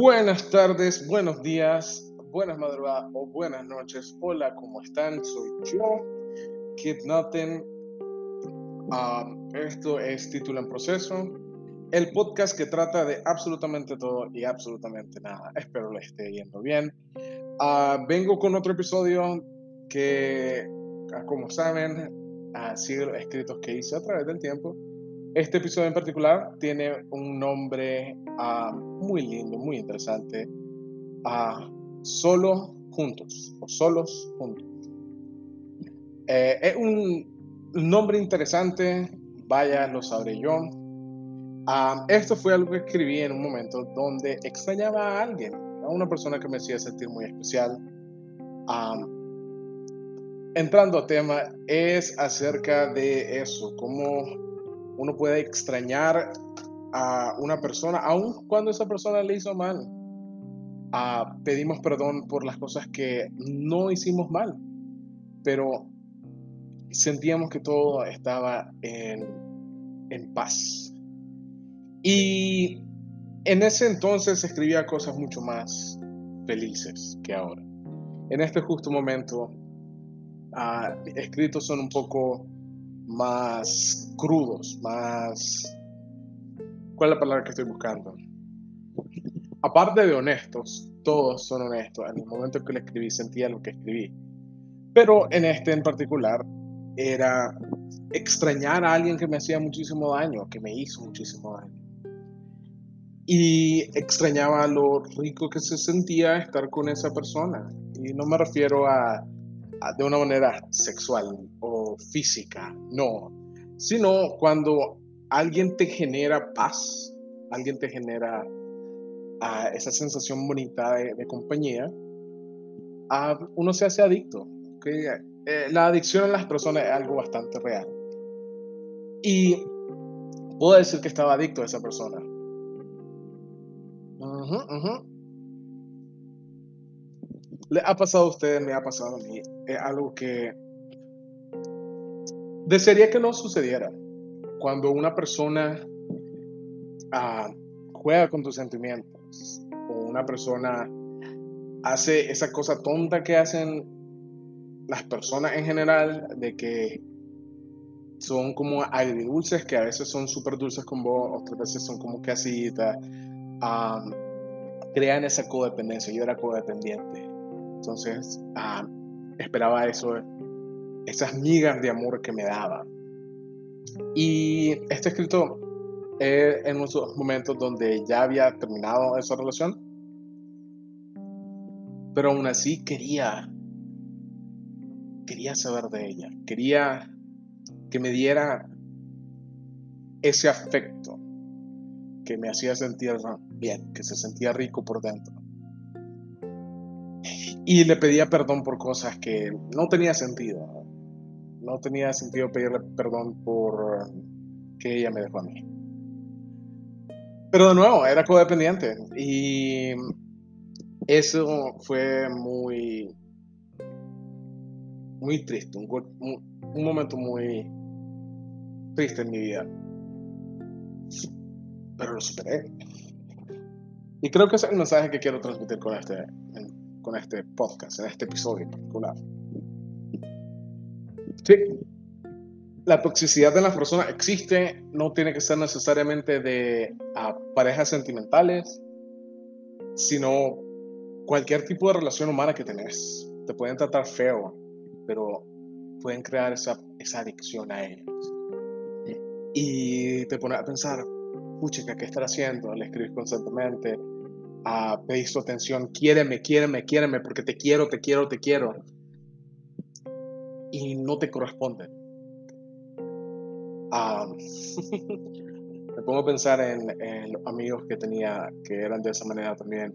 Buenas tardes, buenos días, buenas madrugadas o buenas noches. Hola, ¿cómo están? Soy yo, Kid Nothing. Um, esto es Título en Proceso, el podcast que trata de absolutamente todo y absolutamente nada. Espero le esté yendo bien. Uh, vengo con otro episodio que, ah, como saben, ha sido escritos que hice a través del tiempo. Este episodio en particular tiene un nombre uh, muy lindo, muy interesante. Uh, solo juntos o solos juntos. Eh, es un nombre interesante, vaya, lo sabré yo. Uh, esto fue algo que escribí en un momento donde extrañaba a alguien, a una persona que me hacía sentir muy especial. entrando a tema, es acerca de eso, cómo uno puede extrañar a una persona, aun cuando esa persona le hizo mal. Ah, pedimos perdón por las cosas que no hicimos mal, pero sentíamos que todo estaba en, en paz. Y en ese entonces escribía cosas mucho más felices que ahora. En este justo momento, uh, escritos son un poco más crudos, más... ¿Cuál es la palabra que estoy buscando? Aparte de honestos, todos son honestos. En el momento que lo escribí sentía lo que escribí. Pero en este en particular era extrañar a alguien que me hacía muchísimo daño, que me hizo muchísimo daño. Y extrañaba lo rico que se sentía estar con esa persona. Y no me refiero a de una manera sexual o física, no, sino cuando alguien te genera paz, alguien te genera uh, esa sensación bonita de, compañía, uh, uno se hace adicto. Eh, la adicción en las personas es algo bastante real. Y puedo decir que estaba adicto a esa persona. ¿Le ha pasado a ustedes? Me ha pasado a mí. Es algo que desearía que no sucediera. Cuando una persona ah, juega con tus sentimientos o una persona hace esa cosa tonta que hacen las personas en general, de que son como agridulces, que a veces son súper dulces con vos, otras veces son como casitas, um, crean esa codependencia. Yo era codependiente. Entonces, ah, esperaba eso, esas migas de amor que me daba. Y este escrito en unos momentos donde ya había terminado esa relación, pero aún así quería, quería saber de ella, quería que me diera ese afecto que me hacía sentir bien, que se sentía rico por dentro. Y le pedía perdón por cosas que no tenía sentido. No tenía sentido pedirle perdón por que ella me dejó a mí. Pero de nuevo, era codependiente. Y eso fue muy, muy triste. Un, un momento muy triste en mi vida. Pero lo superé. Y creo que ese es el mensaje que quiero transmitir con este, con este podcast, en este episodio en particular. Sí, la toxicidad de las personas existe, no tiene que ser necesariamente de parejas sentimentales, sino cualquier tipo de relación humana que tenés. Te pueden tratar feo, pero pueden crear esa, esa adicción a ellos. Y te pone a pensar, pucha, ¿qué estar haciendo? Le escribes constantemente, a pedir su atención, quiéreme, quiéreme, quiéreme, porque te quiero, te quiero, te quiero. Y no te corresponde. me pongo a pensar en, los amigos que tenía que eran de esa manera también,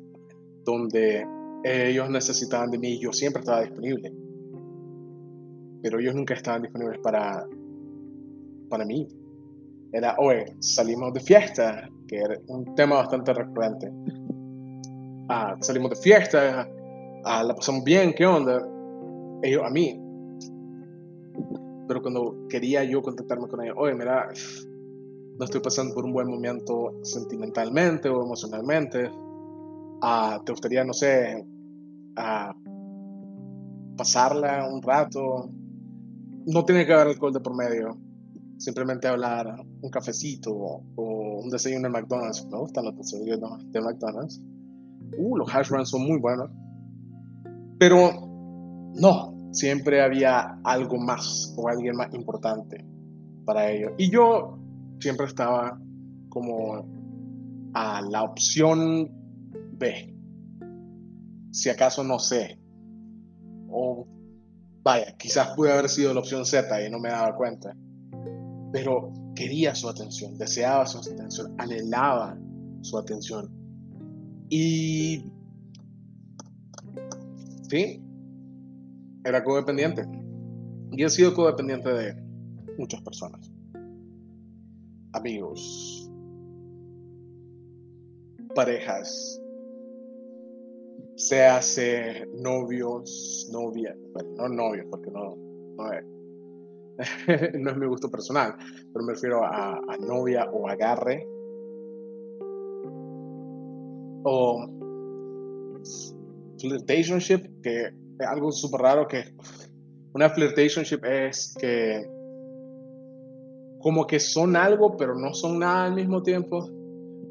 donde ellos necesitaban de mí y yo siempre estaba disponible. Pero ellos nunca estaban disponibles para, para mí. Era, oye, salimos de fiesta, que era un tema bastante recurrente ah, salimos de fiesta, ah, la pasamos bien, ¿qué onda? Ellos a mí. Pero cuando quería yo contactarme con ellos, oye, mira, no estoy pasando por un buen momento sentimentalmente o emocionalmente, Ah, ¿Te gustaría, no sé, ah, pasarla un rato? No tiene que haber alcohol de por medio. Simplemente hablar un cafecito o, un desayuno en McDonald's. Me gustan los desayunos de McDonald's. Uh, los hash browns son muy buenos. Pero no, siempre había algo más o alguien más importante para ellos. Y yo siempre estaba como a la opción B. Si acaso no sé. O vaya, quizás pude haber sido la opción Z y no me daba cuenta. Pero quería su atención, deseaba su atención, anhelaba su atención. Y sí, era codependiente. Y he sido codependiente de muchas personas. Amigos, parejas, se hace novios, novias, bueno, no novios, porque no, no es, no es mi gusto personal, pero me refiero a, a novia o agarre. O flirtationship, que algo súper raro que una flirtationship es que como que son algo pero no son nada al mismo tiempo,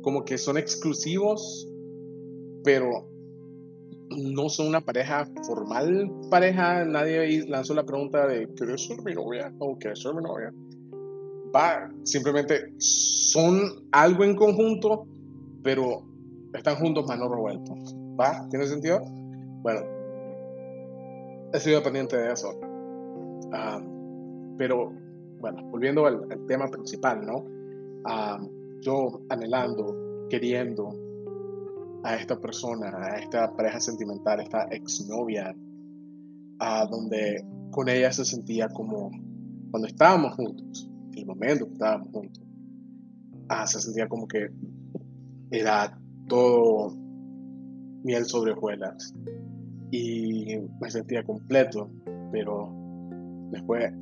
como que son exclusivos, pero no son una pareja formal, pareja, nadie lanzó la pregunta de ¿quieres ser mi novia? o ¿quieres ser mi novia? Va, simplemente son algo en conjunto, pero están juntos más no revueltos. ¿Va? ¿Tiene sentido? Bueno, he sido dependiente de eso. Ah, pero, bueno, volviendo al, tema principal, ¿no? Ah, yo anhelando, queriendo a esta persona, a esta pareja sentimental, esta exnovia, a donde con ella se sentía como cuando estábamos juntos, en el momento que estábamos juntos, ah, se sentía como que era todo miel sobre hojuelas y me sentía completo, pero después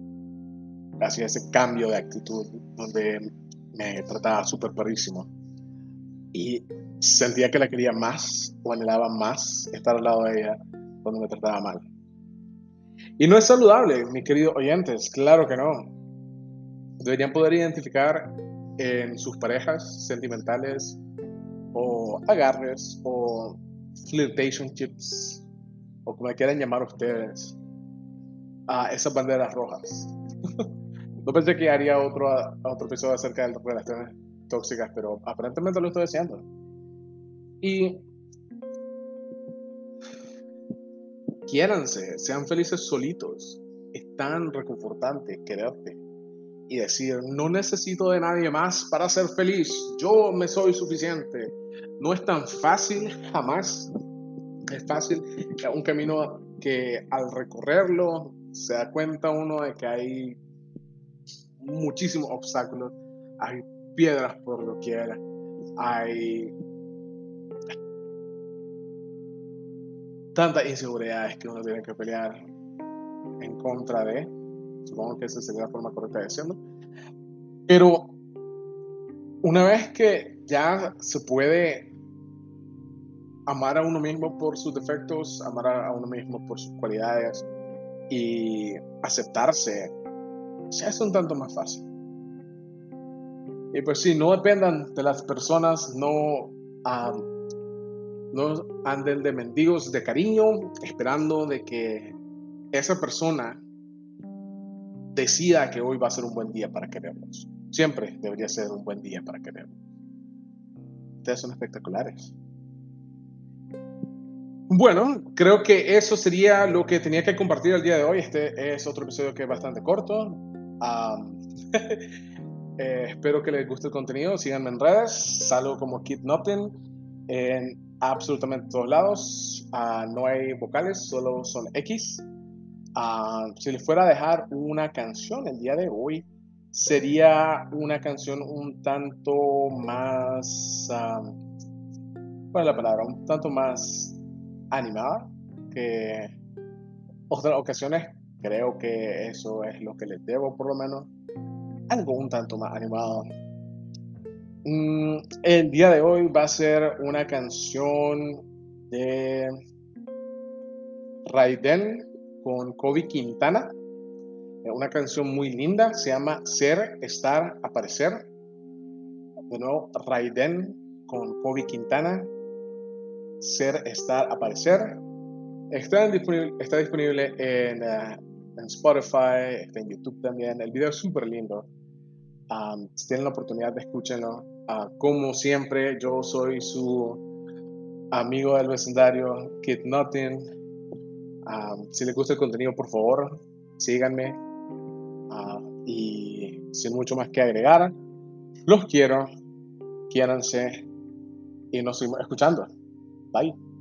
hacía ese cambio de actitud donde me trataba súper perrísimo y sentía que la quería más o anhelaba más estar al lado de ella cuando me trataba mal. Y no es saludable, mis queridos oyentes, claro que no. Deberían poder identificar en sus parejas sentimentales o agarres o flirtationships o como quieran llamar ustedes a esas banderas rojas. no pensé que haría otro, otro episodio acerca de relaciones tóxicas, pero aparentemente lo estoy haciendo. Y quiéranse, sean felices solitos. Es tan reconfortante quererte y decir, no necesito de nadie más para ser feliz, yo me soy suficiente. No es tan fácil, jamás. Es fácil, un camino que al recorrerlo se da cuenta uno de que hay muchísimos obstáculos, hay piedras por era, hay tantas inseguridades que uno tiene que pelear en contra de. Supongo que esa sería la forma correcta de decirlo. Pero una vez que ya se puede amar a uno mismo por sus defectos, amar a uno mismo por sus cualidades y aceptarse, se hace un tanto más fácil. Y pues sí, no dependan de las personas, no no anden de mendigos de cariño, esperando de que esa persona decida que hoy va a ser un buen día para quererlos. Siempre debería ser un buen día para quererlos. Ustedes son espectaculares. Bueno, creo que eso sería lo que tenía que compartir el día de hoy. Este es otro episodio que es bastante corto. Eh, espero que les guste el contenido. Síganme en redes. Salgo como Kid Nothing en absolutamente todos lados. Ah, no hay vocales, solo son X. Ah, si les fuera a dejar una canción el día de hoy, sería una canción un tanto más, ¿cuál es la palabra? Un tanto más animada que otras ocasiones. Creo que eso es lo que les debo, por lo menos. Algo un tanto más animado. Mm, el día de hoy va a ser una canción de Raiden con Kobe Quintana. Una canción muy linda, se llama Ser, Estar, Aparecer. De nuevo, Raiden con Kobe Quintana. Ser, Estar, Aparecer. Está disponible, está disponible en, eh, en Spotify, está en YouTube también. El video es súper lindo. si tienen la oportunidad, escúchenlo. Uh, como siempre, yo soy su amigo del vecindario, Kid Nothing. si les gusta el contenido, por favor, síganme. Uh, y sin mucho más que agregar, los quiero, quiéranse y nos seguimos escuchando. Bye.